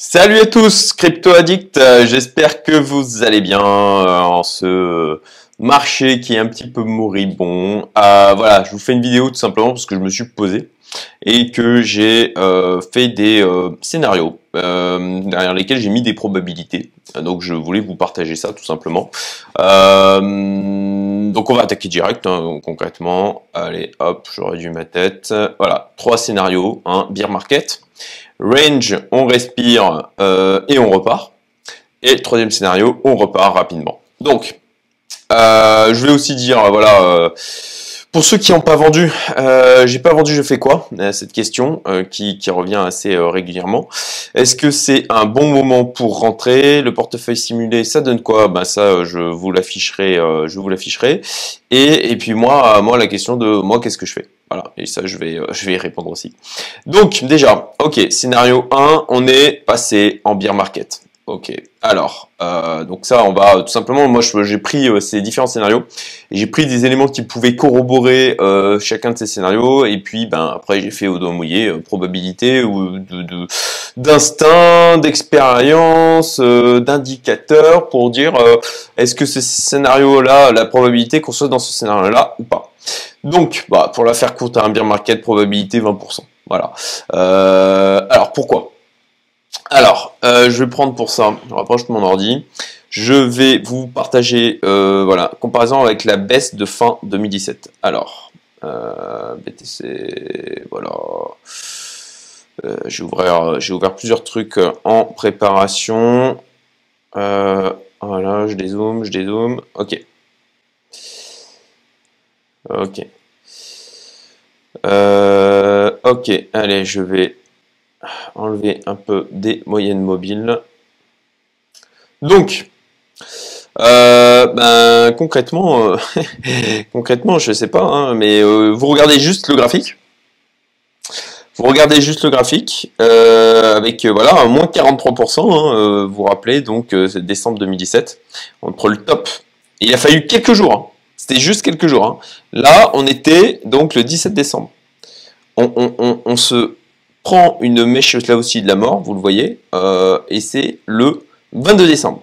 Salut à tous, crypto addicts. Euh, j'espère que vous allez bien euh, en ce marché qui est un petit peu moribond. Euh, voilà, je vous fais une vidéo tout simplement parce que je me suis posé et que j'ai fait des scénarios derrière lesquels j'ai mis des probabilités. Donc je voulais vous partager ça tout simplement. Donc on va attaquer direct, hein, concrètement. Allez, hop, j'aurais dû ma tête. Voilà, trois scénarios. Hein, beer market, range, on respire euh, et on repart. Et troisième scénario, on repart rapidement. Donc, euh, je vais aussi dire, voilà, euh, pour ceux qui n'ont pas vendu, j'ai pas vendu, je fais quoi Cette question qui, revient assez régulièrement. Est-ce que c'est un bon moment pour rentrer? Le portefeuille simulé, ça donne quoi? Ben ça, je vous l'afficherai, je vous l'afficherai. Et, puis moi, moi la question de moi, qu'est-ce que je fais? Voilà, et ça, je vais, euh, je vais y répondre aussi. Donc, déjà, ok, scénario 1, on est passé en beer market. Ok, alors, euh, donc ça, on va tout simplement, moi j'ai pris euh, ces différents scénarios, j'ai pris des éléments qui pouvaient corroborer chacun de ces scénarios, et puis ben après j'ai fait au doigt mouillé probabilité ou d'instinct, d'expérience, d'indicateur pour dire est-ce que ce scénario-là, la probabilité qu'on soit dans ce scénario-là ou pas. Donc, bah, pour la faire courte, un bien market, probabilité 20%. Voilà. Euh, alors, pourquoi? Alors, euh, je vais prendre pour ça, je rapproche mon ordi, je vais vous partager, euh, voilà, comparaison avec la baisse de fin 2017. Alors, BTC, voilà. j'ai ouvert, ouvert plusieurs trucs en préparation. voilà, je dézoome, je dézoome. Ok. Ok. Euh, ok, allez, je vais enlever un peu des moyennes mobiles. Donc, euh, ben, concrètement, euh, concrètement, je sais pas, hein, mais vous regardez juste le graphique. Vous regardez juste le graphique avec voilà moins 43%. Hein, vous rappelez donc c'est décembre 2017 entre le top. il a fallu quelques jours. Hein. C'était juste quelques jours. Là, on était donc le 17 décembre. On, se prend une mèche là aussi de la mort, vous le voyez, euh, et c'est le 22 décembre.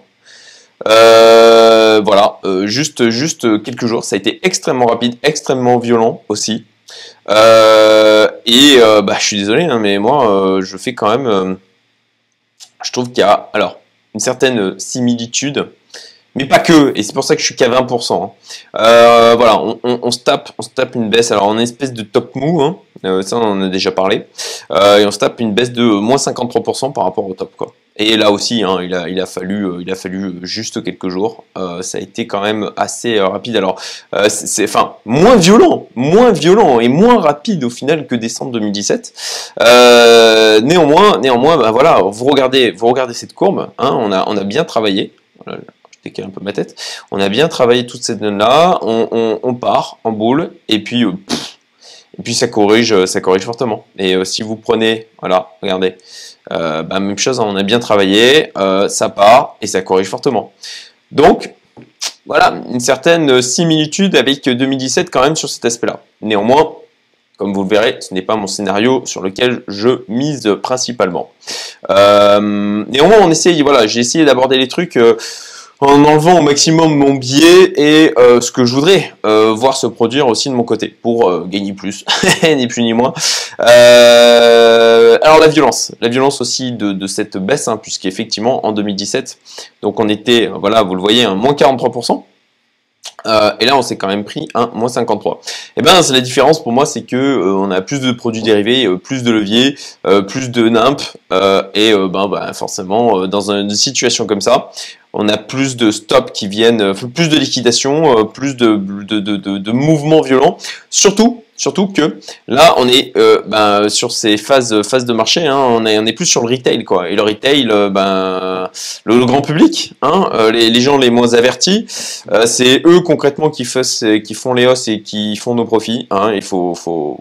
Euh, voilà, euh, juste, juste quelques jours. Ça a été extrêmement rapide, extrêmement violent aussi. et bah, je suis désolé, hein, mais moi, je fais quand même. je trouve qu'il y a alors une certaine similitude mais pas que, et c'est pour ça que je suis qu'à 20%. Hein. Euh, voilà, on, se tape, on se tape une baisse, alors en espèce de top mou, hein, euh, ça on en a déjà parlé, euh, et on se tape une baisse de moins 53% par rapport au top. Quoi. Et là aussi, hein, il, a, il, a fallu, il a fallu juste quelques jours, ça a été quand même assez rapide. Alors, c'est enfin moins violent, moins violent et moins rapide au final que décembre 2017. néanmoins, néanmoins, ben voilà, vous regardez, vous regardez cette courbe, on, a, on a bien travaillé. Voilà, un peu ma tête. On a bien travaillé toutes ces données-là, on, part en boule, et puis, euh, ça corrige, euh, ça corrige fortement. Et euh, si vous prenez, voilà, regardez, bah, même chose, on a bien travaillé, ça part et ça corrige fortement. Donc, voilà, une certaine similitude avec 2017 quand même sur cet aspect-là. Néanmoins, comme vous le verrez, ce n'est pas mon scénario sur lequel je mise principalement. néanmoins, on essaye, voilà, j'ai essayé d'aborder les trucs en enlevant au maximum mon biais et euh, ce que je voudrais euh, voir se produire aussi de mon côté pour euh, gagner plus, ni plus ni moins. alors la violence, la violence aussi de, cette baisse, hein, puisqu'effectivement en 2017, donc on était, voilà, vous le voyez, un moins 43%. Et là, on s'est quand même pris un moins 53. Et eh ben, c'est la différence pour moi, c'est que on a plus de produits dérivés, plus de leviers, plus de NIMP, et ben, ben, forcément, dans une situation comme ça, on a plus de stops qui viennent, euh, plus de liquidation, euh, plus de, mouvements violents. Surtout, surtout que là, on est euh, ben, sur ces phases, phases de marché, hein, on, est, on est plus sur le retail. Quoi. Et le retail, ben, le, grand public, hein, les, gens les moins avertis, c'est eux concrètement qui, qui font les hausses et qui font nos profits. Hein. il faut, faut,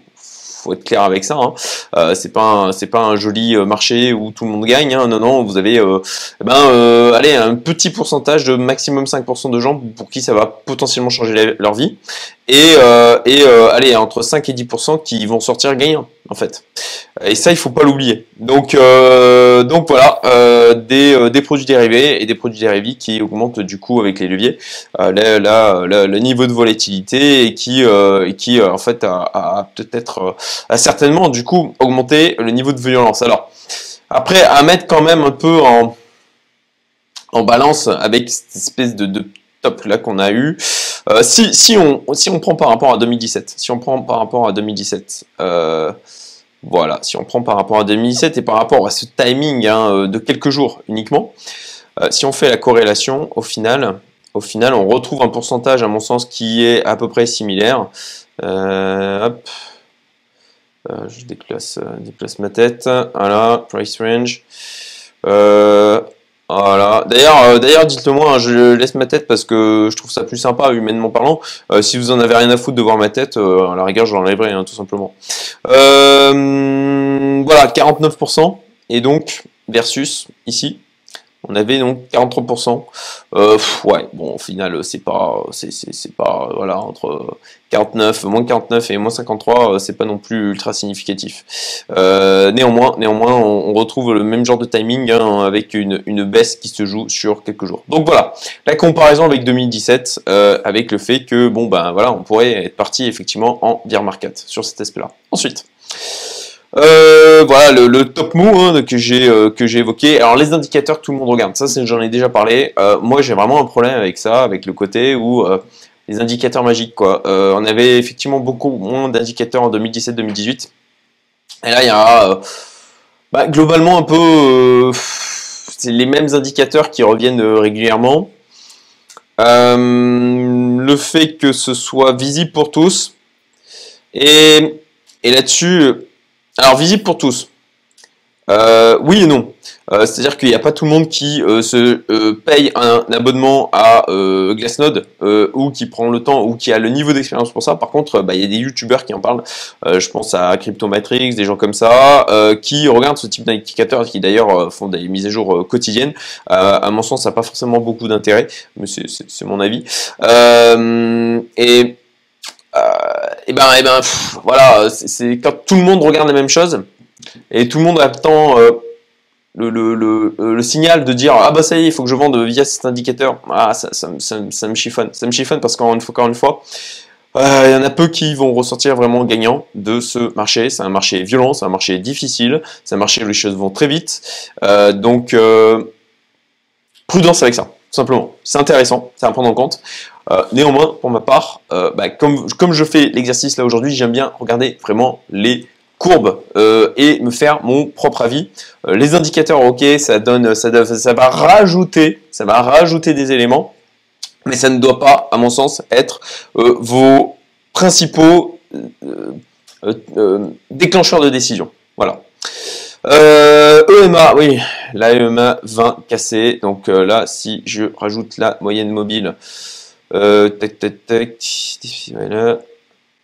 faut être clair avec ça. Hein. Euh, c'est pas c'est pas un joli euh, marché où tout le monde gagne. Hein. Non non, vous avez euh, ben allez un petit pourcentage de maximum 5% de gens pour qui ça va potentiellement changer leur vie et et allez entre 5 et 10% qui vont sortir gagnants en fait. Et ça il faut pas l'oublier. Donc donc voilà, des, des, produits dérivés et des produits dérivés qui augmentent du coup avec les leviers le niveau de volatilité et qui, qui en fait a, peut-être a certainement du coup augmenté le niveau de violence. Alors après à mettre quand même un peu en en balance avec cette espèce de, de là qu'on a eu. Euh, si, si, on, si on prend par rapport à 2017, si on prend par rapport à 2017, euh, voilà, si on prend par rapport à 2017 et par rapport à ce timing hein, euh, de quelques jours uniquement, si on fait la corrélation, au final, au final, on retrouve un pourcentage, à mon sens, qui est à peu près similaire. hop. je déplace, déplace ma tête. Voilà, price range. Voilà. D'ailleurs, euh, d'ailleurs, dites-le moi, hein, je laisse ma tête parce que je trouve ça plus sympa, humainement parlant. Euh, si vous en avez rien à foutre de voir ma tête, euh, à la rigueur, je l'enlèverai, hein, tout simplement. voilà, 49%. Et donc, versus, ici, on avait donc 43%. Euh, ouais, bon, au final, c'est pas, c'est pas, voilà, entre 49, moins 49 et moins 53, euh, c'est pas non plus ultra significatif. Euh, néanmoins, néanmoins, on, retrouve le même genre de timing hein, avec une, une, baisse qui se joue sur quelques jours. Donc voilà, la comparaison avec 2017, avec le fait que, bon, ben voilà, on pourrait être parti effectivement en bear market sur cet aspect-là. Ensuite. Euh, voilà le, top move hein, que j'ai euh, que j'ai évoqué. Alors les indicateurs tout le monde regarde, ça j'en ai déjà parlé. Euh, moi j'ai vraiment un problème avec ça, avec le côté où les indicateurs magiques quoi. on avait effectivement beaucoup moins d'indicateurs en 2017-2018. Et là il y a bah, globalement un peu les mêmes indicateurs qui reviennent régulièrement. le fait que ce soit visible pour tous et, et là-dessus alors, visible pour tous. Euh, oui et non. Euh, c'est-à-dire qu'il n'y a pas tout le monde qui euh, se paye un abonnement à Glassnode ou qui prend le temps ou qui a le niveau d'expérience pour ça. Par contre, bah, il y a des youtubeurs qui en parlent. je pense à Cryptomatrix, des gens comme ça, qui regardent ce type d'indicateurs, qui d'ailleurs font des mises à jour quotidiennes. à mon sens, ça n'a pas forcément beaucoup d'intérêt, mais c'est mon avis. et et euh, eh ben, et ben, voilà, c'est quand tout le monde regarde la même chose et tout le monde attend euh, euh, le, signal de dire ah bah ça y est, il faut que je vende via cet indicateur. Ah, ça, ça, ça, ça me chiffonne, ça me chiffonne parce qu'encore une fois, encore une fois, il y en a peu qui vont ressortir vraiment gagnants de ce marché. C'est un marché violent, c'est un marché difficile, c'est un marché où les choses vont très vite. donc prudence avec ça, tout simplement. C'est intéressant, c'est à prendre en compte. Euh, néanmoins, pour ma part, euh, bah, comme, comme je fais l'exercice là aujourd'hui, j'aime bien regarder vraiment les courbes euh, et me faire mon propre avis. les indicateurs, ok, ça donne, ça, ça va rajouter, ça va rajouter des éléments, mais ça ne doit pas, à mon sens, être vos principaux déclencheurs de décision. Voilà. EMA, oui, la EMA 20 cassée. Donc là, si je rajoute la moyenne mobile, euh.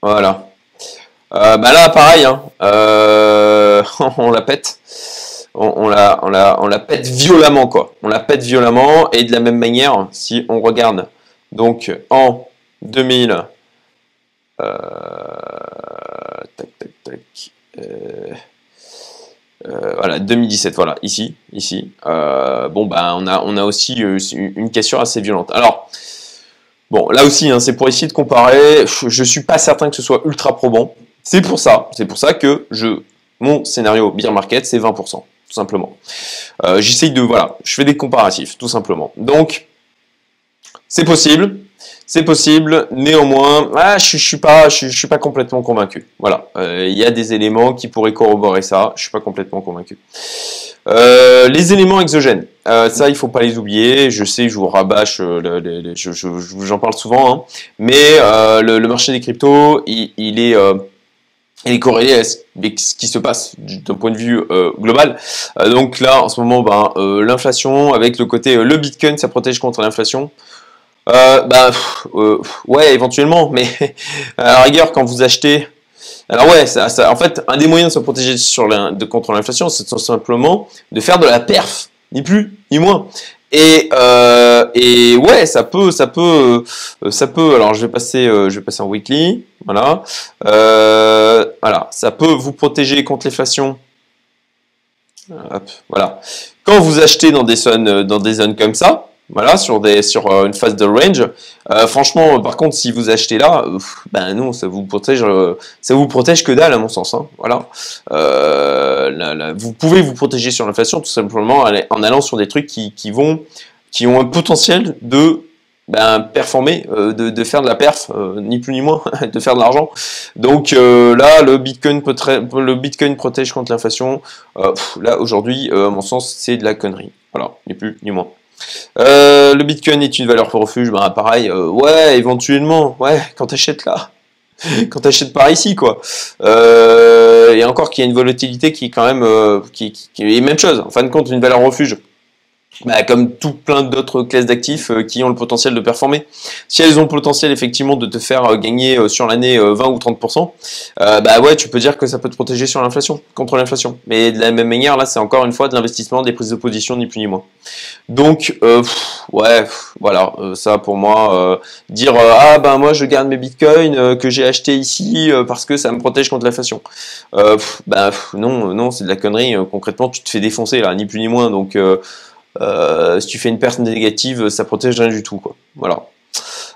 Voilà. Euh, bah là, pareil, hein. euh, on la pète. On, la, on, la, on la pète violemment, quoi. On la pète violemment. Et de la même manière, si on regarde, donc en 2000, euh, tac, tac, tac. Euh, euh, voilà, 2017, voilà, ici, ici. Bon, bah, on a, on a aussi une cassure assez violente. Alors, Bon, là aussi, hein, c'est pour essayer de comparer. Je suis pas certain que ce soit ultra probant. C'est pour ça, c'est pour ça que je, mon scénario beer market, c'est 20%, tout simplement. Euh, J'essaye de, voilà, je fais des comparatifs, tout simplement. Donc, c'est possible, c'est possible. Néanmoins, ah, je, je suis pas, je, suis pas complètement convaincu. Voilà, euh, il y a des éléments qui pourraient corroborer ça. Je suis pas complètement convaincu. Euh, les éléments exogènes, euh, ça il faut pas les oublier. Je sais, je vous rabâche, j'en parle souvent, hein. mais le, marché des cryptos, il, est il est corrélé à ce qui se passe d'un point de vue global. donc là, en ce moment, ben, l'inflation, avec le côté le Bitcoin, ça protège contre l'inflation. Ben, ouais, éventuellement, mais à la rigueur, quand vous achetez alors ouais, ça, en fait, un des moyens de se protéger sur contre l'inflation, c'est tout simplement de faire de la perf, ni plus ni moins. Et, euh, et ouais, ça peut, ça peut, euh, ça peut. Alors je vais passer, euh, je vais passer en weekly, voilà, euh, voilà, ça peut vous protéger contre l'inflation Hop, voilà. Quand vous achetez dans des zones, dans des zones comme ça, voilà, sur, des, sur euh, une phase de range. Euh, franchement, par contre, si vous achetez là, ben non, ça vous protège, euh, ça vous protège que dalle à mon sens. Hein, voilà. vous pouvez vous protéger sur l'inflation tout simplement en allant sur des trucs qui, qui vont, qui ont un potentiel de ben, performer, de, faire de la perf, ni plus ni moins, de faire de l'argent. Donc là, le Bitcoin, le Bitcoin protège contre l'inflation. là, aujourd'hui, à mon sens, c'est de la connerie. Voilà, ni plus ni moins. Euh, le Bitcoin est une valeur pour refuge, bah pareil, euh, ouais, éventuellement, ouais, quand t'achètes là, quand t'achètes par ici, quoi. Euh, et encore qu'il y a une volatilité qui est quand même, qui, qui, est même chose. En fin de compte, une valeur refuge bah, comme tout plein d'autres classes d'actifs euh, qui ont le potentiel de performer. Si elles ont le potentiel effectivement de te faire euh, gagner euh, sur l'année 20 ou 30%, bah ouais, tu peux dire que ça peut te protéger sur l'inflation, contre l'inflation. Mais de la même manière, là, c'est encore une fois de l'investissement, des prises de position, ni plus ni moins. Donc, ouais, voilà, ça pour moi, dire ah ben moi je garde mes bitcoins que j'ai acheté ici parce que ça me protège contre l'inflation. ben non, non, c'est de la connerie. concrètement, tu te fais défoncer là, ni plus ni moins. Donc euh, si tu fais une perte négative, ça protège rien du tout. Quoi. Voilà.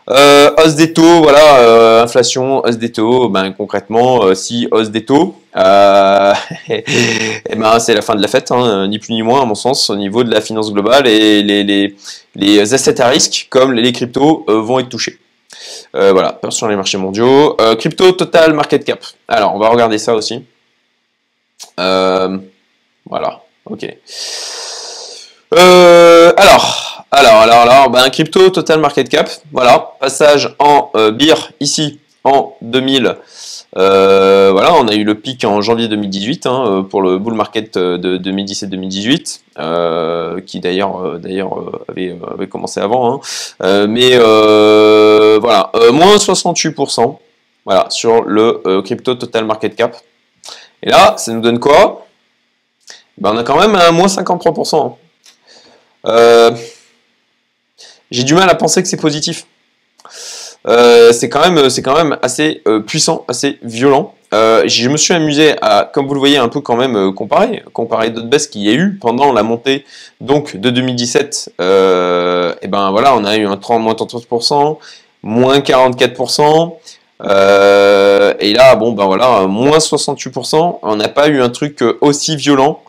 Euh, hausse des taux, voilà, euh, inflation, hausse des taux, ben, concrètement, euh, si hausse des taux, euh, eh ben, c'est la fin de la fête, hein, ni plus ni moins à mon sens, au niveau de la finance globale, et les, les, les assets à risque, comme les cryptos, vont être touchés. voilà, sur les marchés mondiaux. crypto total market cap. Alors, on va regarder ça aussi. voilà, ok. Euh, alors, alors, alors, alors, ben, crypto total market cap, voilà, passage en euh, ici en 2000. Euh, voilà, on a eu le pic en janvier 2018 hein, pour le bull market de 2017-2018, qui d'ailleurs d'ailleurs avait, avait, commencé avant. Hein. mais voilà, moins 68%, voilà, sur le crypto total market cap. Et là, ça nous donne quoi? Ben, On a quand même un moins 53%. Euh, j'ai du mal à penser que c'est positif. Euh, c'est quand même, c'est quand même assez euh, puissant, assez violent. je me suis amusé à, comme vous le voyez, un peu quand même comparer, comparer d'autres baisses qu'il y a eu pendant la montée donc de 2017. et ben voilà, on a eu un 30 moins 33%, moins 44%. et là, bon ben voilà, moins 68%. On n'a pas eu un truc aussi violent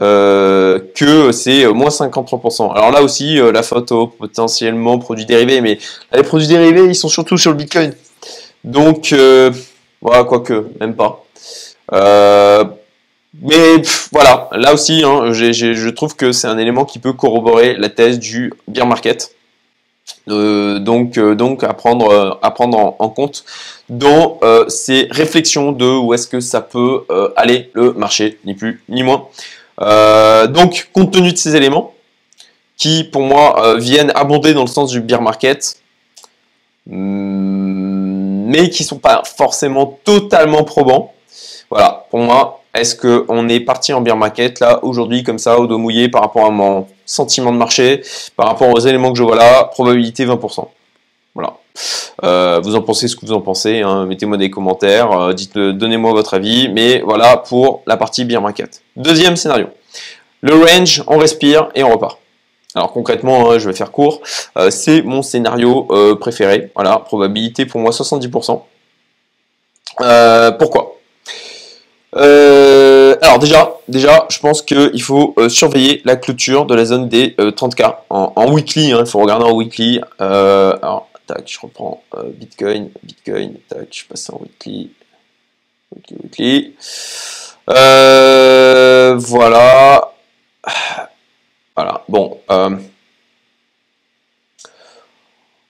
euh, que c'est moins 53%. Alors là aussi, euh, la photo potentiellement produits dérivés, mais les produits dérivés, ils sont surtout sur le Bitcoin. Donc, euh, voilà, quoique, même pas. mais voilà, là aussi, hein, je trouve que c'est un élément qui peut corroborer la thèse du bear market. donc, donc à prendre, à prendre en, compte dans ces réflexions de où est-ce que ça peut aller le marché, ni plus ni moins. Euh, donc, compte tenu de ces éléments, qui pour moi euh, viennent abonder dans le sens du beer market, mm, mais qui sont pas forcément totalement probants. Voilà, pour moi, est-ce qu'on est parti en beer market là aujourd'hui comme ça au dos mouillé par rapport à mon sentiment de marché, par rapport aux éléments que je vois là, probabilité 20%. Euh, vous en pensez ce que vous en pensez, hein. mettez-moi des commentaires, euh, dites donnez-moi votre avis, mais voilà pour la partie beer market. Deuxième scénario. Le range, on respire et on repart. Alors concrètement, hein, je vais faire court, euh, c'est mon scénario préféré. Voilà, probabilité pour moi 70%. pourquoi? Alors déjà, déjà, je pense qu'il faut surveiller la clôture de la zone des 30K en, weekly. Hein. il faut regarder en weekly. Je reprends euh, Bitcoin, Bitcoin, tac, je passe en weekly, weekly, weekly. Euh, voilà. Voilà, bon. Euh,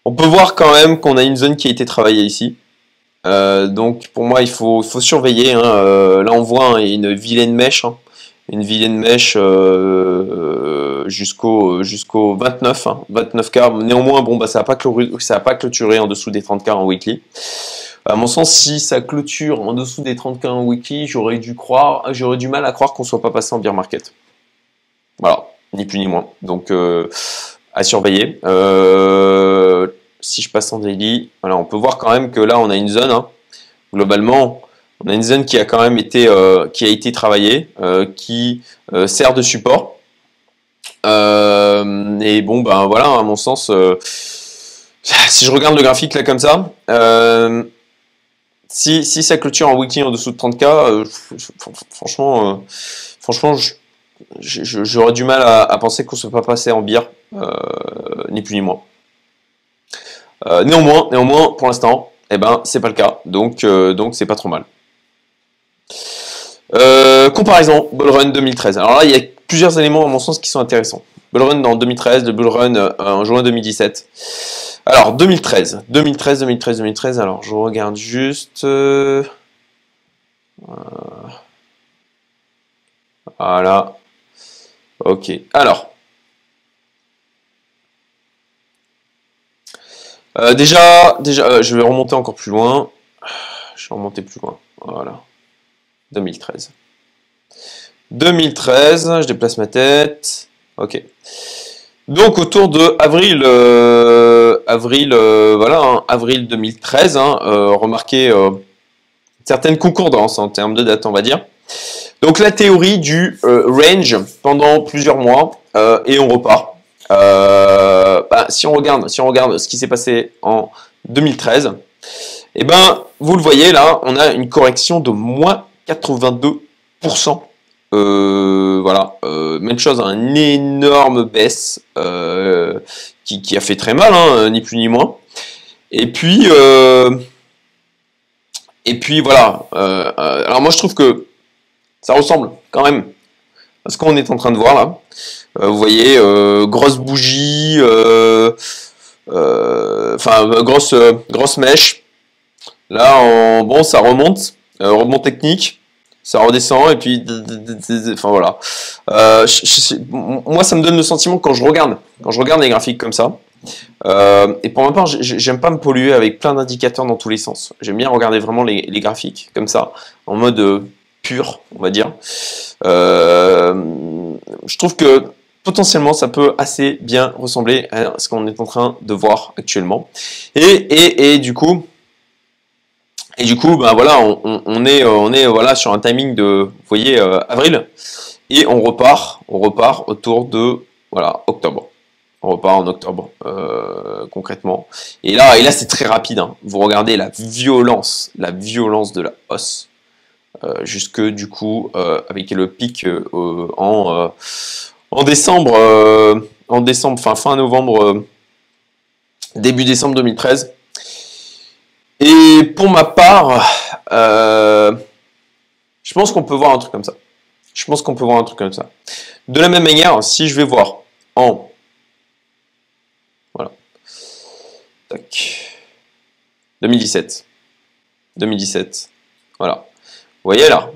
on peut voir quand même qu'on a une zone qui a été travaillée ici. donc pour moi, il faut, faut surveiller. Hein. là, on voit hein, une vilaine mèche. Hein. Une vilaine mèche jusqu'au jusqu'au 29, 29 k Néanmoins, bon, bah, ça n'a pas, pas clôturé en dessous des 30 k en weekly. À mon sens, si ça clôture en dessous des 30 k en weekly, j'aurais dû croire, j'aurais du mal à croire qu'on soit pas passé en bear market. Voilà, ni plus ni moins. Donc euh, à surveiller. Euh, si je passe en daily, voilà, on peut voir quand même que là on a une zone. Hein. Globalement, On a une zone qui a quand même été, qui a été travaillée, qui sert de support. et bon, ben voilà, à mon sens, si je regarde le graphique là comme ça, si, si ça clôture en weekly en dessous de 30K, franchement, franchement, j'aurais du mal à, penser qu'on ne soit pas passé en bière, ni plus ni moins. Euh, néanmoins, néanmoins, pour l'instant, eh ben, c'est pas le cas, donc euh, donc c'est pas trop mal. Euh, comparaison Bullrun 2013. Alors là, il y a plusieurs éléments à mon sens qui sont intéressants. Bullrun en 2013, le Bullrun en juin 2017. Alors 2013, 2013, 2013, 2013. Alors je regarde juste. Voilà. Ok. Alors Euh, déjà, déjà euh, je vais remonter encore plus loin. Je vais remonter plus loin. Voilà. 2013. 2013, je déplace ma tête. Ok. Donc autour de avril, euh, avril, voilà, hein, avril 2013, hein, remarquez certaines concordances en termes de date, on va dire. Donc la théorie du range pendant plusieurs mois et on repart. Euh, bah, si, on regarde, ce qui s'est passé en 2013, et eh ben, vous le voyez là, on a une correction de moins 82%. Euh, voilà, euh, même chose, une énorme baisse qui, a fait très mal, hein, ni plus ni moins. Et puis, et puis voilà. alors moi je trouve que ça ressemble quand même à ce qu'on est en train de voir là. Euh, vous voyez, euh, grosse bougie, euh, enfin grosse grosse mèche. Là, bon, ça remonte, rebond technique, ça redescend et puis, enfin voilà. moi, ça me donne le sentiment quand je regarde, quand je regarde les graphiques comme ça. et pour ma part, j'aime pas me polluer avec plein d'indicateurs dans tous les sens. J'aime bien regarder vraiment les, graphiques comme ça, en mode pur, on va dire. je trouve que potentiellement ça peut assez bien ressembler à ce qu'on est en train de voir actuellement. Et, et, et du coup, et du coup, ben voilà, on, est, on est voilà sur un timing de, voyez, euh, avril, et on repart, on repart autour de voilà octobre. On repart en octobre euh, concrètement. Et là, et là c'est très rapide. Hein. Vous regardez la violence, la violence de la hausse. Euh, jusque du coup avec le pic en en décembre, euh, en décembre, fin, fin novembre, euh, début décembre 2013. Et pour ma part, euh, je pense qu'on peut voir un truc comme ça. Je pense qu'on peut voir un truc comme ça. De la même manière, si je vais voir en... Voilà. Tac. 2017. 2017. Voilà. Vous voyez là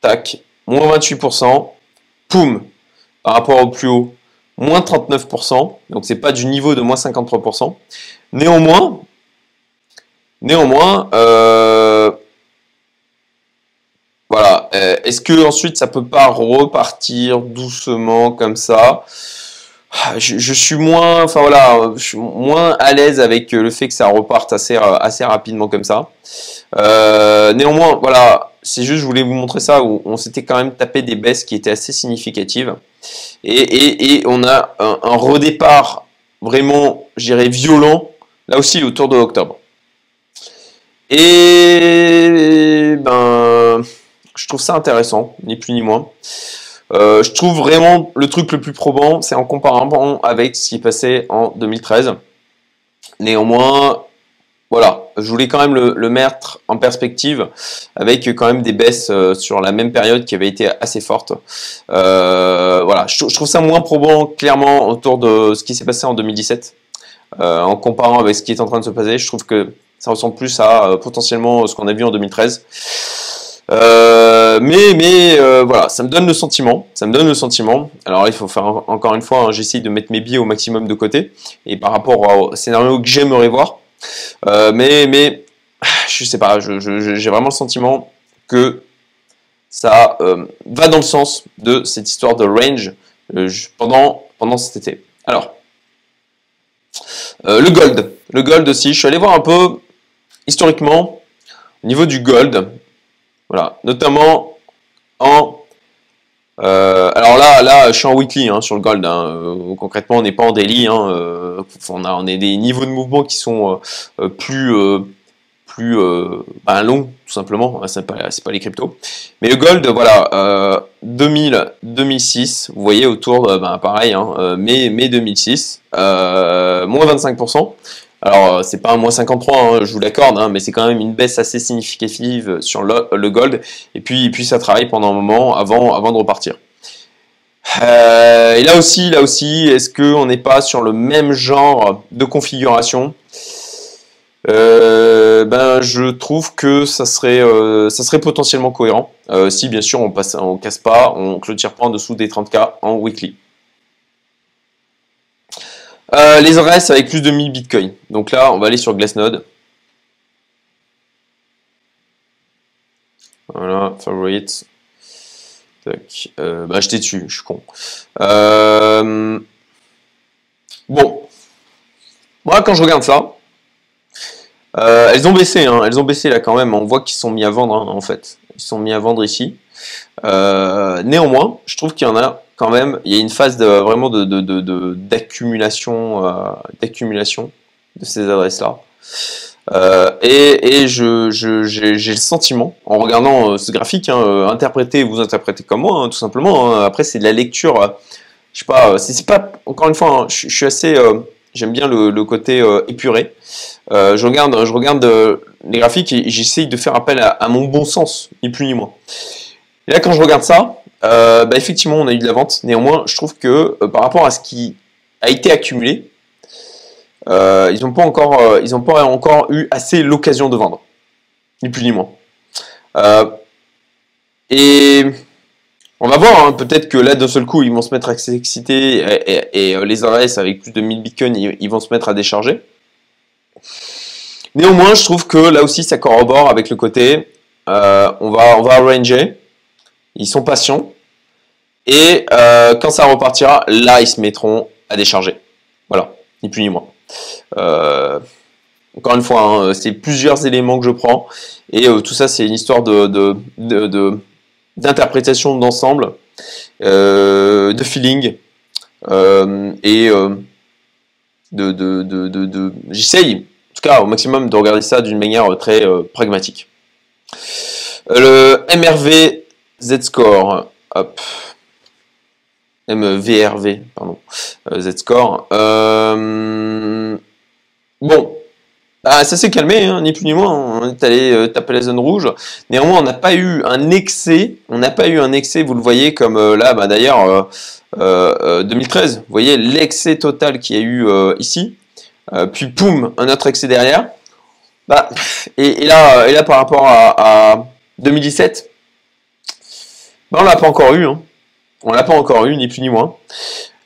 Tac moins 28%, poum, par rapport au plus haut, moins 39%, donc c'est pas du niveau de moins 53%. Néanmoins, néanmoins, euh, voilà, euh, est-ce que ensuite ça peut pas repartir doucement comme ça? Je, suis moins, enfin voilà, je suis moins à l'aise avec le fait que ça reparte assez, assez rapidement comme ça. Euh, néanmoins, voilà, c'est juste, je voulais vous montrer ça, où on s'était quand même tapé des baisses qui étaient assez significatives. Et, on a un, redépart vraiment, je dirais, violent, là aussi autour de octobre. Et ben, je trouve ça intéressant, ni plus ni moins. Euh, je trouve vraiment le truc le plus probant, c'est en comparant avec ce qui passait en 2013. Néanmoins, voilà, je voulais quand même le, mettre en perspective avec quand même des baisses euh, sur la même période qui avait été assez fortes. Euh, voilà, je, trouve ça moins probant clairement autour de ce qui s'est passé en 2017 euh, en comparant avec ce qui est en train de se passer. Je trouve que ça ressemble plus à potentiellement ce qu'on a vu en 2013. mais voilà, ça me donne le sentiment, ça me donne le sentiment. Alors il faut faire encore une fois, hein, j'essaye de mettre mes billets au maximum de côté et par rapport au scénario que j'aimerais voir, euh, mais, mais, je sais pas, j'ai vraiment le sentiment que ça euh, va dans le sens de cette histoire de range euh, pendant, pendant cet été. Alors, le gold. Le gold aussi, je suis allé voir un peu historiquement, au niveau du gold, voilà, notamment en euh, alors là, là, je suis en weekly hein, sur le gold. Hein. Euh, concrètement, on n'est pas en daily. Hein, euh, on a, on des niveaux de mouvement qui sont plus, plus ben, longs, tout simplement. C'est pas, pas les cryptos. Mais le gold, voilà, 2000, 2006. Vous voyez autour, ben, pareil, mai, mai 2006, moins 25%. Alors, c'est pas un moins 53, hein, je vous l'accorde, hein, mais c'est quand même une baisse assez significative sur le, gold. Et puis, ça travaille pendant un moment avant, de repartir. Euh, et là aussi, là aussi, est-ce qu'on n'est pas sur le même genre de configuration? Euh, ben, je trouve que ça serait, euh, ça serait potentiellement cohérent si bien sûr on passe, on casse pas, on clôture pas en dessous des 30K en weekly. Euh, les RS avec plus de 1000 bitcoins. Donc là, on va aller sur Glassnode. Voilà, favorite. Tac. Euh, bah, je suis con. Euh, bon. Moi, quand je regarde ça, elles ont baissé, hein. elles ont baissé là quand même. On voit qu'ils sont mis à vendre, hein, en fait. Ils sont mis à vendre ici. Néanmoins, je trouve qu'il y en a quand même, il y a une phase vraiment d'accumulation de, de, d'accumulation de ces adresses-là. Euh, et, je, j'ai, le sentiment, en regardant euh, ce graphique, hein, euh, interprétez, vous interprétez comme moi, hein, tout simplement. Hein. après, c'est de la lecture. Euh, je sais pas, c'est, pas encore une fois, hein, je, suis assez, j'aime bien le, côté épuré. je regarde, je regarde les graphiques et, j'essaye de faire appel à, mon bon sens, ni plus ni moins. Et là, quand je regarde ça, euh, bah, effectivement, on a eu de la vente. Néanmoins, je trouve que euh, par rapport à ce qui a été accumulé, euh, ils n'ont pas encore, pas encore eu assez l'occasion de vendre, ni plus ni moins. et on va voir, hein, peut-être que là d'un seul coup ils vont se mettre à s'exciter et, les ARS avec plus de 1000 bitcoins ils, vont se mettre à décharger. Néanmoins, je trouve que là aussi ça corrobore avec le côté on va on va ranger ils sont patients. Et euh, quand ça repartira, là, ils se mettront à décharger. Voilà, ni plus ni moins. Euh, encore une fois, hein, c'est plusieurs éléments que je prends. Et euh, tout ça, c'est une histoire de, d'interprétation d'ensemble, de feeling. et de, de, j'essaye, en tout cas au maximum, de regarder ça d'une manière très pragmatique. le MRV Z-score, hop, MVRV, pardon, euh, Z-score. Euh, bon, ah, ça s'est calmé, hein, ni plus ni moins. On est allé euh, taper la zone rouge. Néanmoins, on n'a pas eu un excès. On n'a pas eu un excès, vous le voyez, comme là, bah, d'ailleurs, 2013. Vous voyez l'excès total qu'il y a eu ici. puis, poum, un autre excès derrière. Bah, et, là, et là, par rapport à, à 2017, bah, on l'a pas encore eu. Hein. On l'a pas encore eu, ni plus ni moins.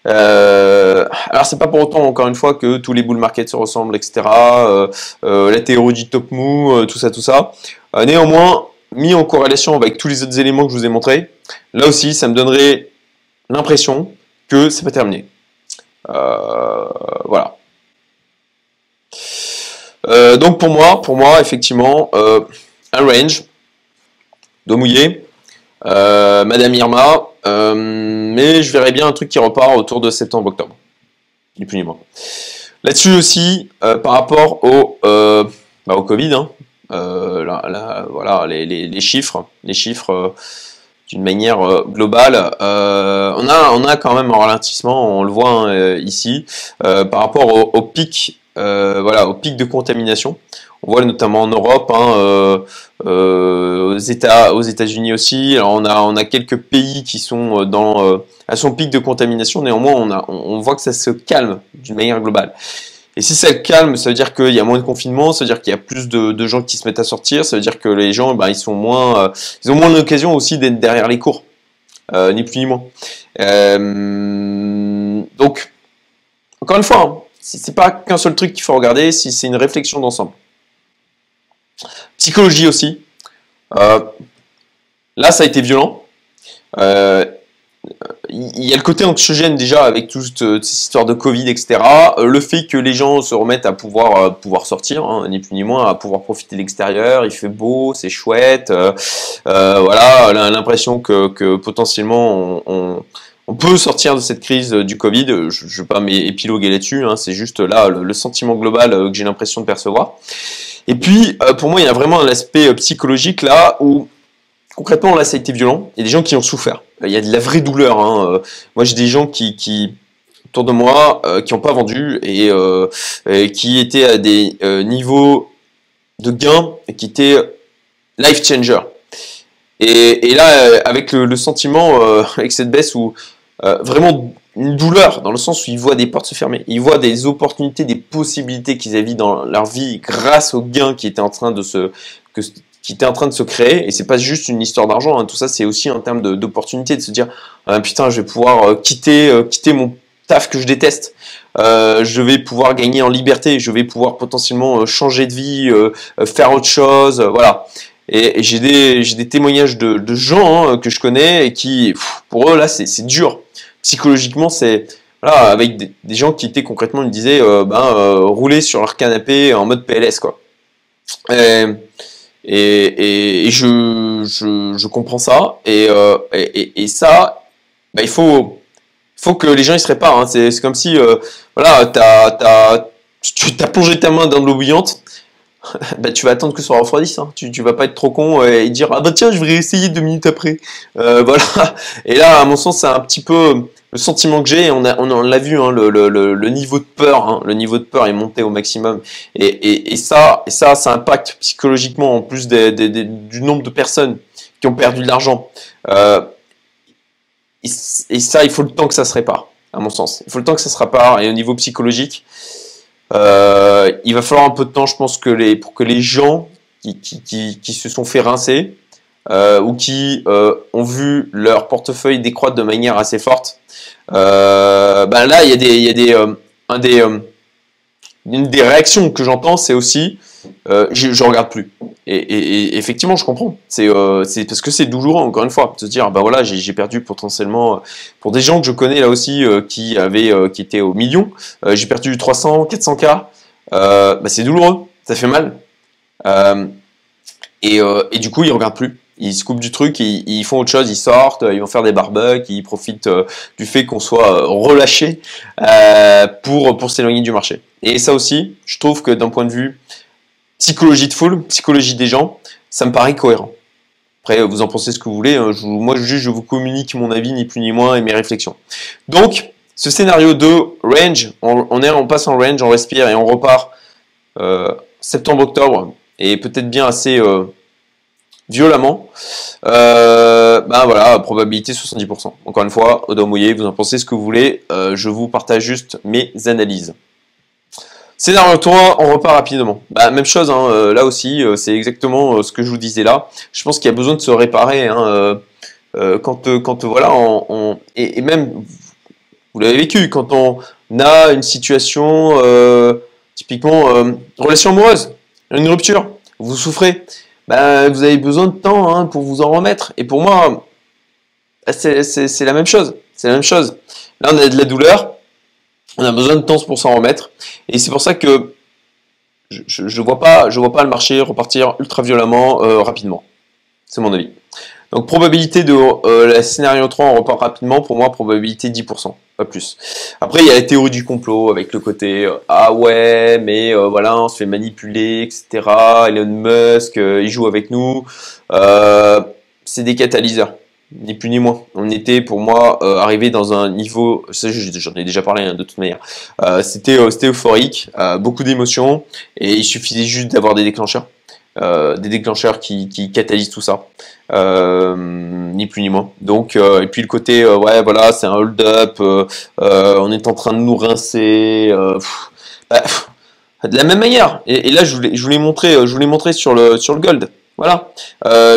Euh, alors c'est pas pour autant, encore une fois, que tous les bull markets se ressemblent, etc. Euh, euh, la théorie du top mou, tout ça, tout ça. néanmoins, mis en corrélation avec tous les autres éléments que je vous ai montrés, là aussi, ça me donnerait l'impression que c'est pas terminé. voilà. donc pour moi, pour moi, effectivement, un range, dos mouillé, euh, Madame Irma, euh, mais je verrais bien un truc qui repart autour de septembre-octobre. Ni plus ni moins. Là-dessus aussi, euh, par rapport au, bah, Covid, hein, voilà, les, chiffres, les chiffres d'une manière globale, on, a, quand même un ralentissement, on le voit hein, ici, par rapport au pic, voilà, au pic de contamination. On voit notamment en Europe, hein, euh, euh, aux États, aux États-Unis aussi. Alors on a, on a quelques pays qui sont euh, dans à son pic de contamination. Néanmoins, on, a, voit que ça se calme d'une manière globale. Et si ça calme, ça veut dire qu'il y a moins de confinement, ça veut dire qu'il y a plus de, gens qui se mettent à sortir, ça veut dire que les gens, ben, ils sont moins, ils ont moins d'occasion aussi d'être derrière les cours, ni plus ni moins. donc, encore une fois, hein, c'est pas qu'un seul truc qu'il faut regarder, c'est une réflexion d'ensemble. Psychologie aussi. Euh, là, ça a été violent. Euh, il y a le côté anxiogène déjà avec toutes ces histoires de Covid, etc. Le fait que les gens se remettent à pouvoir, pouvoir sortir, hein, ni plus ni moins, à pouvoir profiter de l'extérieur. Il fait beau, c'est chouette. Euh, voilà, l'impression que, que, potentiellement on, peut sortir de cette crise du Covid. Je ne vais pas m'épiloguer là-dessus. Hein, c'est juste là le, sentiment global que j'ai l'impression de percevoir. Et puis, pour moi, il y a vraiment un aspect psychologique là où concrètement, là, ça a été violent. Il y a des gens qui ont souffert. Il y a de la vraie douleur. Hein. Euh, moi, j'ai des gens qui, autour de moi, euh, qui n'ont pas vendu euh, et, qui étaient à des niveaux de gains qui étaient life changer. Et, là, avec le, sentiment, avec cette baisse où vraiment une douleur, dans le sens où ils voient des portes se fermer, ils voient des opportunités, des possibilités qu'ils avaient dans leur vie grâce aux gains qui étaient en train de se, qui était en train de se créer, et c'est pas juste une histoire d'argent, hein. tout ça c'est aussi en termes d'opportunité, de, se dire ah, putain je vais pouvoir euh, quitter, euh, quitter mon taf que je déteste, euh, je vais pouvoir gagner en liberté, je vais pouvoir potentiellement changer de vie, faire autre chose, voilà. Et, j'ai des, témoignages de, gens hein, que je connais et qui, pour eux là c'est dur, psychologiquement c'est voilà, avec des, gens qui étaient concrètement, ils me disaient, ben, rouler sur leur canapé en mode PLS, quoi. Et, je, comprends ça. Et, euh, ça, bah, il faut, faut que les gens ils se réparent. Hein. C'est comme si, euh, voilà, t'as, t'as, tu as plongé ta main dans de l'eau bouillante. Bah, tu vas attendre que ça refroidisse. Hein. Tu, tu vas pas être trop con et dire ah bah tiens je vais essayer deux minutes après. Euh, voilà. Et là à mon sens c'est un petit peu le sentiment que j'ai, on, a, on, l'a vu, hein, le, le, niveau de peur, hein, le niveau de peur est monté au maximum, et, et, et, ça, et ça, ça impacte psychologiquement en plus du nombre de personnes qui ont perdu de l'argent. Euh, et, ça, il faut le temps que ça se répare, à mon sens. Il faut le temps que ça se répare, et au niveau psychologique, euh, il va falloir un peu de temps, je pense, que pour que les gens qui, se sont fait rincer, euh, ou qui euh, ont vu leur portefeuille décroître de manière assez forte, ben là, il y a des réactions que j'entends, c'est aussi, je, je regarde plus. Et, effectivement, je comprends. C'est c'est parce que c'est douloureux, encore une fois, de se dire, bah voilà, j'ai perdu potentiellement, pour des gens que je connais là aussi, qui avaient, qui étaient au million, j'ai perdu 300, 400 k. bah c'est douloureux, ça fait mal. et, du coup, ils regardent plus ils se coupent du truc, ils, font autre chose, ils sortent, ils vont faire des barbecues, ils profitent euh, du fait qu'on soit euh, relâché euh, pour, pour s'éloigner du marché. Et ça aussi, je trouve que d'un point de vue psychologie de foule, psychologie des gens, ça me paraît cohérent. Après, vous en pensez ce que vous voulez. Hein. Je, moi, juste, je vous communique mon avis, ni plus ni moins, et mes réflexions. Donc, ce scénario de range, on, est, on passe en range, on respire et on repart septembre-octobre, et peut-être bien assez violemment. Euh, ben voilà, probabilité 70%. Encore une fois, au dos mouillé, vous en pensez ce que vous voulez. Euh, je vous partage juste mes analyses. Scénario 3, on repart rapidement. Bah, même chose, hein, euh, là aussi, c'est exactement ce que je vous disais là. Je pense qu'il y a besoin de se réparer. Hein, quand, quand voilà, on, et, et, même, vous l'avez vécu, quand on a une situation, typiquement, relation amoureuse, une rupture, vous souffrez, bah, vous avez besoin de temps hein, pour vous en remettre. Et pour moi, c'est la même chose. C'est la même chose. Là, on a de la douleur, on a besoin de temps pour s'en remettre. Et c'est pour ça que je ne vois, pas, vois pas le marché repartir ultra violemment euh, rapidement. C'est mon avis. Donc probabilité de euh, la scénario 3 on repart rapidement, pour moi probabilité 10%, pas plus. Après il y a la théorie du complot avec le côté euh, ah ouais mais voilà on se fait manipuler etc. Elon Musk il joue avec nous. c'est des catalyseurs, ni plus ni moins. On était pour moi arrivé dans un niveau, j'en ai déjà parlé hein, de toute manière. c'était c'était euphorique, beaucoup d'émotions et il suffisait juste d'avoir des déclencheurs. Euh, des déclencheurs qui, qui, catalysent tout ça, euh, ni plus ni moins. Donc, euh, et puis le côté, ouais, voilà, c'est un hold-up, on est en train de nous rincer. Bah, de la même manière. Et, là, je voulais, je voulais montrer, je voulais montrer sur le sur le gold. Voilà,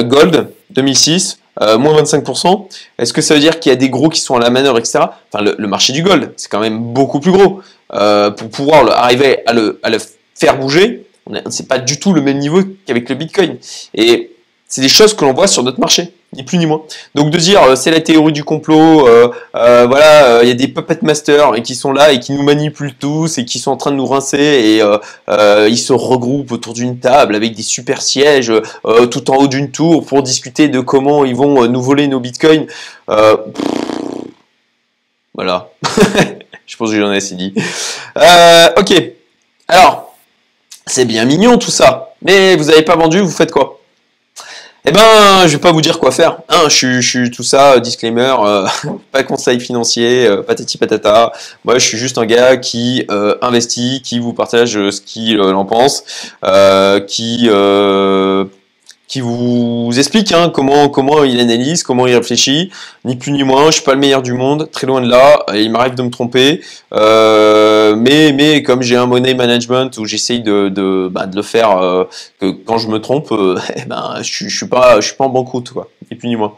gold 2006. Moins 25%, est-ce que ça veut dire qu'il y a des gros qui sont à la manœuvre, etc. Enfin, le, marché du gold, c'est quand même beaucoup plus gros. pour pouvoir arriver à le, à le faire bouger, c'est pas du tout le même niveau qu'avec le Bitcoin. Et c'est des choses que l'on voit sur notre marché. Ni plus ni moins. Donc de dire euh, c'est la théorie du complot, euh, euh, voilà, il y a des puppet masters et qui sont là et qui nous manipulent tous et qui sont en train de nous rincer et ils se regroupent autour d'une table avec des super sièges tout en haut d'une tour pour discuter de comment ils vont nous voler nos bitcoins. voilà. Je pense que j'en ai assez dit. ok. Alors, c'est bien mignon tout ça, mais vous n'avez pas vendu, vous faites quoi? Eh ben, je vais pas vous dire quoi faire. Hein, je, suis, tout ça, disclaimer, euh, pas conseil financier, euh, patati patata. Moi, je suis juste un gars qui euh, investit, qui vous partage ce qu'il en pense, qui qui vous explique hein, comment comment il analyse, comment il réfléchit, ni plus ni moins. Je suis pas le meilleur du monde, très loin de là. Il m'arrive de me tromper, euh, mais mais comme j'ai un money management où j'essaye de bah, le faire euh, que quand je me trompe, euh, eh ben je, suis pas je suis pas en banqueroute quoi, ni plus ni moins.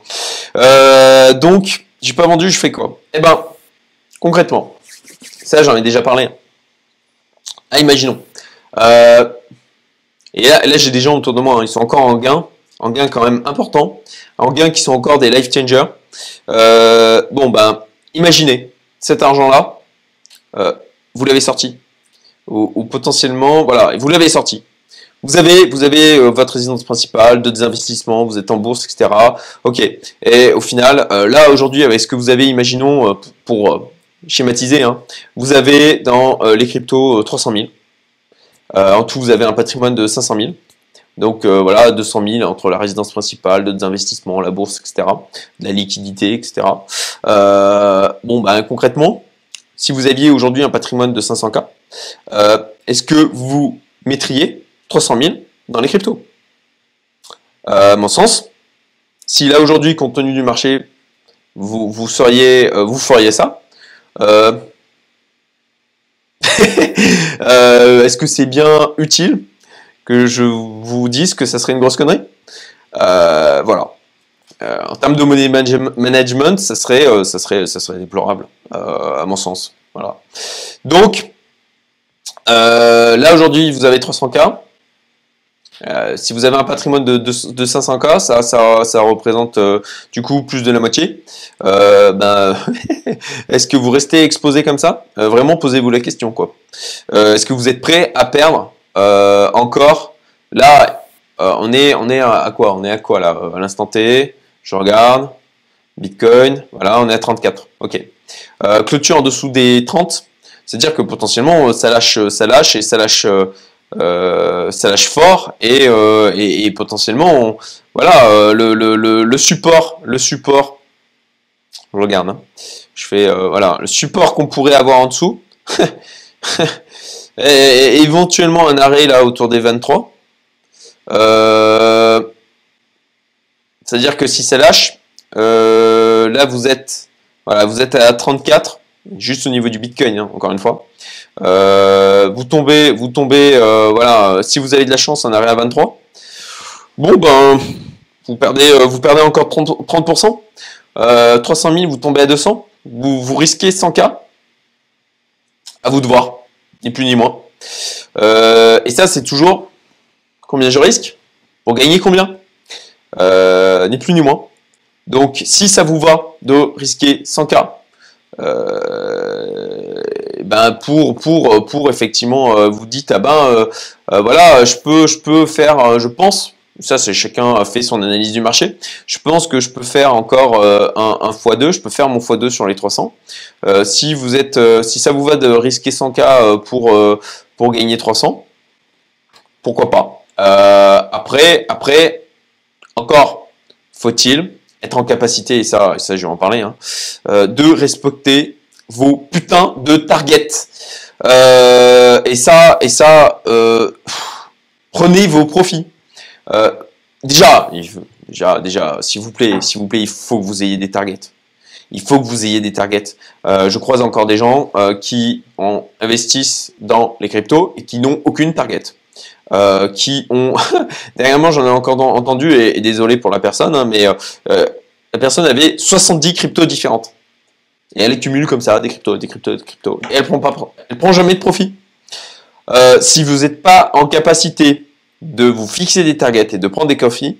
donc j'ai pas vendu, je fais quoi? Eh ben concrètement, ça j'en ai déjà parlé. Ah, imaginons. Et là, j'ai des gens autour de moi, hein, ils sont encore en gain, en gain quand même important, en gain qui sont encore des life changers. Euh, bon, ben, imaginez, cet argent-là, euh, vous l'avez sorti. Ou, potentiellement, voilà, vous l'avez sorti. Vous avez, vous avez euh, votre résidence principale, d'autres investissements, vous êtes en bourse, etc. Ok. Et au final, là aujourd'hui, avec ce que vous avez, imaginons, pour schématiser, hein, vous avez dans les cryptos 300 000. Euh, en tout, vous avez un patrimoine de 500 000. Donc euh, voilà, 200 000 entre la résidence principale, d'autres investissements, la bourse, etc., la liquidité, etc. Euh, bon, ben concrètement, si vous aviez aujourd'hui un patrimoine de 500K, est-ce que vous mettriez 300 000 dans les cryptos? À mon sens, si là aujourd'hui, compte tenu du marché, vous, vous, seriez, vous feriez ça, Euh, est-ce que c'est bien utile que je vous dise que ça serait une grosse connerie? Euh, Voilà. Euh, en termes de money management, ça serait, ça serait, ça serait déplorable, à mon sens. Voilà. Donc, là aujourd'hui, vous avez 300K. Euh, si vous avez un patrimoine de, de, 500K, ça, ça, représente euh, du coup plus de la moitié. Euh, ben, Est-ce que vous restez exposé comme ça? Vraiment, posez-vous la question. quoi. Est-ce que vous êtes prêt à perdre encore? Là, on est, on est à, quoi? On est à quoi là? À l'instant T, je regarde. Bitcoin, voilà, on est à 34. Ok. clôture en dessous des 30, c'est-à-dire que potentiellement ça lâche, ça lâche et ça lâche euh, ça lâche fort et, euh, potentiellement voilà euh, le, support le support regarde hein. je fais voilà le support qu'on pourrait avoir en dessous. Et, éventuellement un arrêt là autour des 23 c'est à dire que si ça lâche là vous êtes voilà vous êtes à 34 juste au niveau du bitcoin hein, encore une fois euh, vous tombez, vous tombez, euh, voilà, si vous avez de la chance, on arrive à 23. Bon, ben, vous perdez, euh, vous perdez encore 30%. 30% 300 000, vous tombez à 200. Vous, vous risquez 100K. À vous de voir, ni plus ni moins. et ça, c'est toujours combien je risque pour gagner combien? Ni plus ni moins. Donc, si ça vous va de risquer 100K, euh, ben pour pour pour effectivement euh, vous dites ah ben euh, voilà je peux je peux faire je pense ça c'est chacun a fait son analyse du marché je pense que je peux faire encore un, un x2 je peux faire mon x2 sur les 300 si vous êtes si ça vous va de risquer 100k pour pour gagner 300 pourquoi pas. Après après encore faut-il être en capacité, et ça, ça je vais en parler, hein, euh, de respecter vos putains de targets. Euh, et ça, et ça euh, prenez vos profits. déjà, déjà, déjà, s'il vous plaît, s'il vous plaît, il faut que vous ayez des targets. Il faut que vous ayez des targets. je croise encore des gens qui investissent dans les cryptos et qui n'ont aucune target. Euh, qui ont dernièrement j'en ai encore entendu et, désolé pour la personne hein, mais euh, euh, la personne avait 70 cryptos différentes et elle cumule comme ça des cryptos des cryptos des cryptos et elle prend pas elle prend jamais de profit si vous n'êtes pas en capacité de vous fixer des targets et de prendre des profits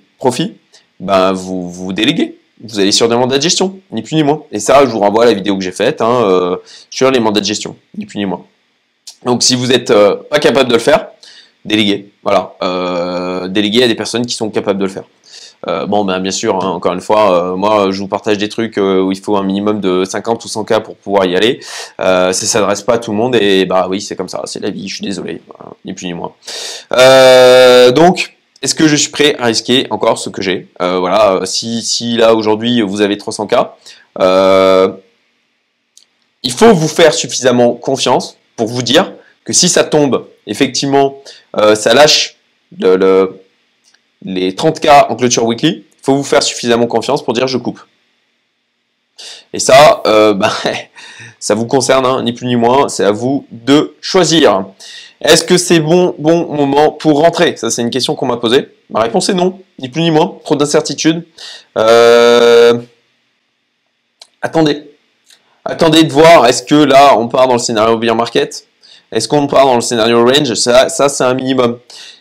ben vous vous déléguez. Vous allez sur des mandats de gestion, ni plus ni moins. Et ça, je vous renvoie à la vidéo que j'ai faite hein, sur les mandats de gestion, ni plus ni moins. Donc si vous n'êtes pas capable de le faire, déléguez. Voilà, déléguez à des personnes qui sont capables de le faire. Euh, bon, ben, bien sûr, hein, encore une fois, euh, moi, je vous partage des trucs euh, où il faut un minimum de 50 ou 100 cas pour pouvoir y aller. ça s'adresse pas à tout le monde et bah oui, c'est comme ça, c'est la vie. Je suis désolé, ni plus ni moins. donc, est-ce que je suis prêt à risquer encore ce que j'ai? Voilà, si, si là aujourd'hui vous avez 300 cas, il faut vous faire suffisamment confiance pour vous dire que si ça tombe, effectivement, ça lâche le les 30K en clôture weekly, il faut vous faire suffisamment confiance pour dire je coupe. Et ça, euh, bah, ça vous concerne, hein, ni plus ni moins, c'est à vous de choisir. Est-ce que c'est bon, bon moment pour rentrer? Ça, c'est une question qu'on m'a posée. Ma réponse est non, ni plus ni moins, trop d'incertitudes. Euh, attendez. Attendez de voir, est-ce que là, on part dans le scénario bear market? Est-ce qu'on part dans le scénario range? Ça, ça c'est un minimum.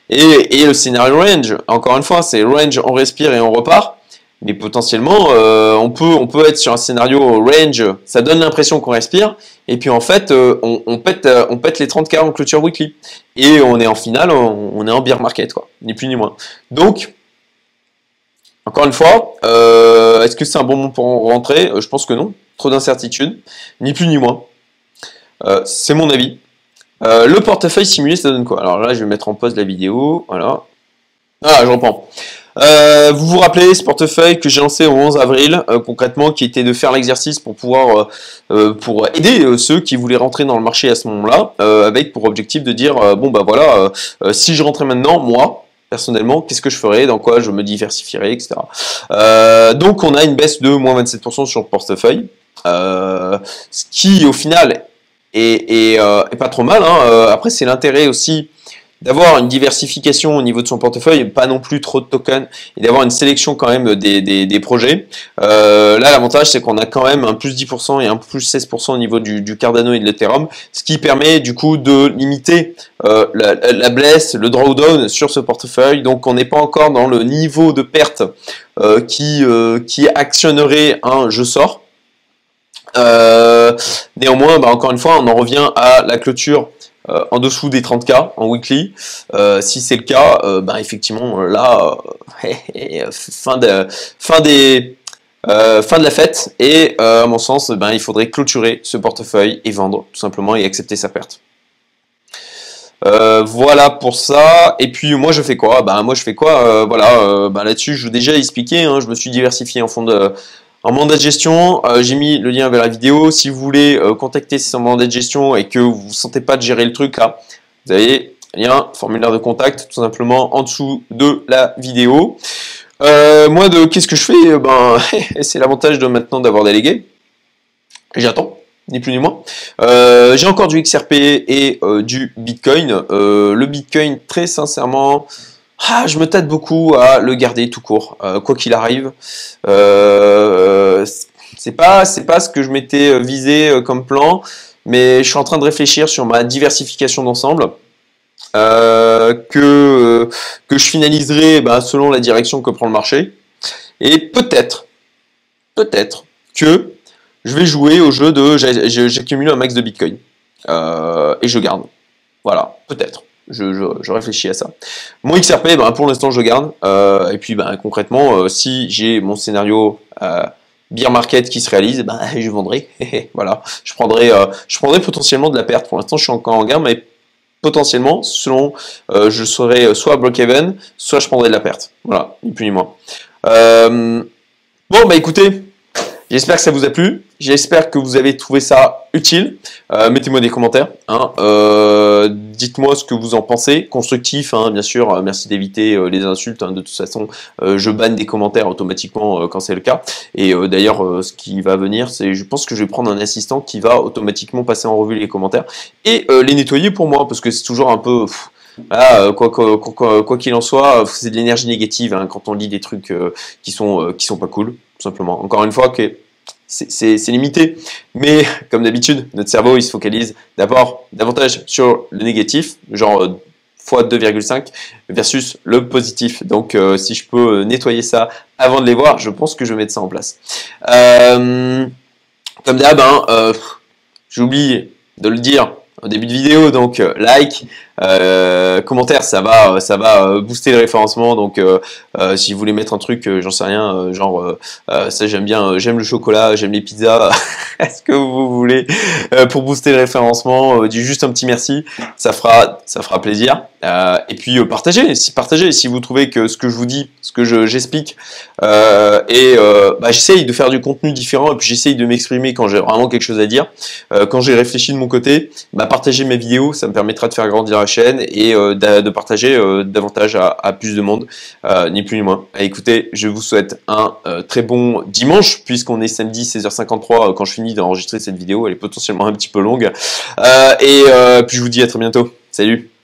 Et, le scénario range, encore une fois, c'est range, on respire et on repart. Mais potentiellement, euh, on, peut, on peut être sur un scénario range, ça donne l'impression qu'on respire, et puis en fait, euh, on, pète, euh, on pète les 30K en clôture weekly. Et on est en finale, on, est en bear market, quoi, ni plus ni moins. Donc, encore une fois, est-ce que c'est un bon moment pour rentrer? Je pense que non. Trop d'incertitudes, ni plus ni moins. c'est mon avis. Euh, le portefeuille simulé, ça donne quoi? Alors là, je vais mettre en pause la vidéo. Voilà. Ah, je reprends. Euh, vous vous rappelez ce portefeuille que j'ai lancé au 11 avril, euh, concrètement, qui était de faire l'exercice pour pouvoir, pour aider ceux qui voulaient rentrer dans le marché à ce moment-là, avec pour objectif de dire, bon bah voilà, si je rentrais maintenant, moi, personnellement, qu'est-ce que je ferais, dans quoi je me diversifierais, etc. donc on a une baisse de moins 27% sur le portefeuille, ce qui au final euh, et, pas trop mal. Hein. Euh, après, c'est l'intérêt aussi d'avoir une diversification au niveau de son portefeuille, pas non plus trop de tokens, et d'avoir une sélection quand même des, projets. Euh, là, l'avantage, c'est qu'on a quand même un plus 10% et un plus 16% au niveau du, Cardano et de l'Ethereum, ce qui permet du coup de limiter la, blesse, le drawdown sur ce portefeuille. Donc, on n'est pas encore dans le niveau de perte qui, qui actionnerait un je sors. Euh, néanmoins, bah, encore une fois, on en revient à la clôture euh, en dessous des 30K en weekly. Euh, si c'est le cas, bah, effectivement, là, fin, de, la fête. Et à mon sens, ben, il faudrait clôturer ce portefeuille et vendre, tout simplement, et accepter sa perte. voilà pour ça. Et puis moi je fais quoi? Ben moi je fais quoi? Voilà, là-dessus je vous ai déjà expliqué. Hein, je me suis diversifié en fond de en mandat de gestion, euh, j'ai mis le lien vers la vidéo. Si vous voulez euh, contacter ces mandat de gestion et que vous ne sentez pas de gérer le truc là, vous avez lien, formulaire de contact, tout simplement en dessous de la vidéo. Euh, moi, de qu'est-ce que je fais? Ben, c'est l'avantage de maintenant d'avoir délégué. J'attends, ni plus ni moins. j'ai encore du XRP et du Bitcoin. le Bitcoin, très sincèrement, ah, je me tâte beaucoup à le garder tout court, euh, quoi qu'il arrive. Euh, c'est pas, c'est pas ce que je m'étais euh, visé euh, comme plan, mais je suis en train de réfléchir sur ma diversification d'ensemble. que, que je finaliserai bah, selon la direction que prend le marché. Et peut-être, peut-être que je vais jouer au jeu de j'accumule un max de Bitcoin. et je garde. Voilà, peut-être je, réfléchis à ça. Mon XRP, ben, pour l'instant, je garde. Euh, et puis, ben, concrètement, euh, si j'ai mon scénario euh, beer market qui se réalise, ben, je vendrai. voilà, je prendrai, je prendrai potentiellement de la perte. Pour l'instant, je suis encore en gain, mais potentiellement, selon, je serai soit break-even, soit je prendrai de la perte. Voilà, ni plus ni moins. bon, bah écoutez, J'espère que ça vous a plu. J'espère que vous avez trouvé ça utile. Euh, mettez-moi des commentaires. Hein. Euh, dites-moi ce que vous en pensez. Constructif, hein, bien sûr. Merci d'éviter euh, les insultes. Hein. De toute façon, je banne des commentaires automatiquement quand c'est le cas. Et d'ailleurs, ce qui va venir, c'est, je pense que je vais prendre un assistant qui va automatiquement passer en revue les commentaires et les nettoyer pour moi, parce que c'est toujours un peu. quoi qu'il en soit, c'est de l'énergie négative quand on lit des trucs qui sont qui sont pas cool Encore une fois, que c'est limité, mais comme d'habitude, notre cerveau il se focalise d'abord davantage sur le négatif, genre euh, fois 2,5 versus le positif. Donc si je peux nettoyer ça avant de les voir, je pense que je vais mettre ça en place. comme d'hab, hein, j'oublie de le dire au début de vidéo, donc like, euh, commentaire, ça va, ça va euh, booster le référencement. Donc, euh, si vous voulez mettre un truc, j'en sais rien, genre ça j'aime bien, j'aime le chocolat, j'aime les pizzas. Est-ce que vous voulez pour booster le référencement, du juste un petit merci, ça fera, ça fera plaisir. et puis partagez, si partagez, si vous trouvez que ce que je vous dis, ce que j'explique, et bah, j'essaye de faire du contenu différent et puis j'essaye de m'exprimer quand j'ai vraiment quelque chose à dire. quand j'ai réfléchi de mon côté, bah, partagez mes vidéos, ça me permettra de faire grandir chaîne et euh, de partager euh, davantage à, plus de monde, euh, ni plus ni moins. Écoutez, je vous souhaite un très bon dimanche, puisqu'on est samedi 16h53 quand je finis d'enregistrer cette vidéo, elle est potentiellement un petit peu longue. et puis je vous dis à très bientôt. Salut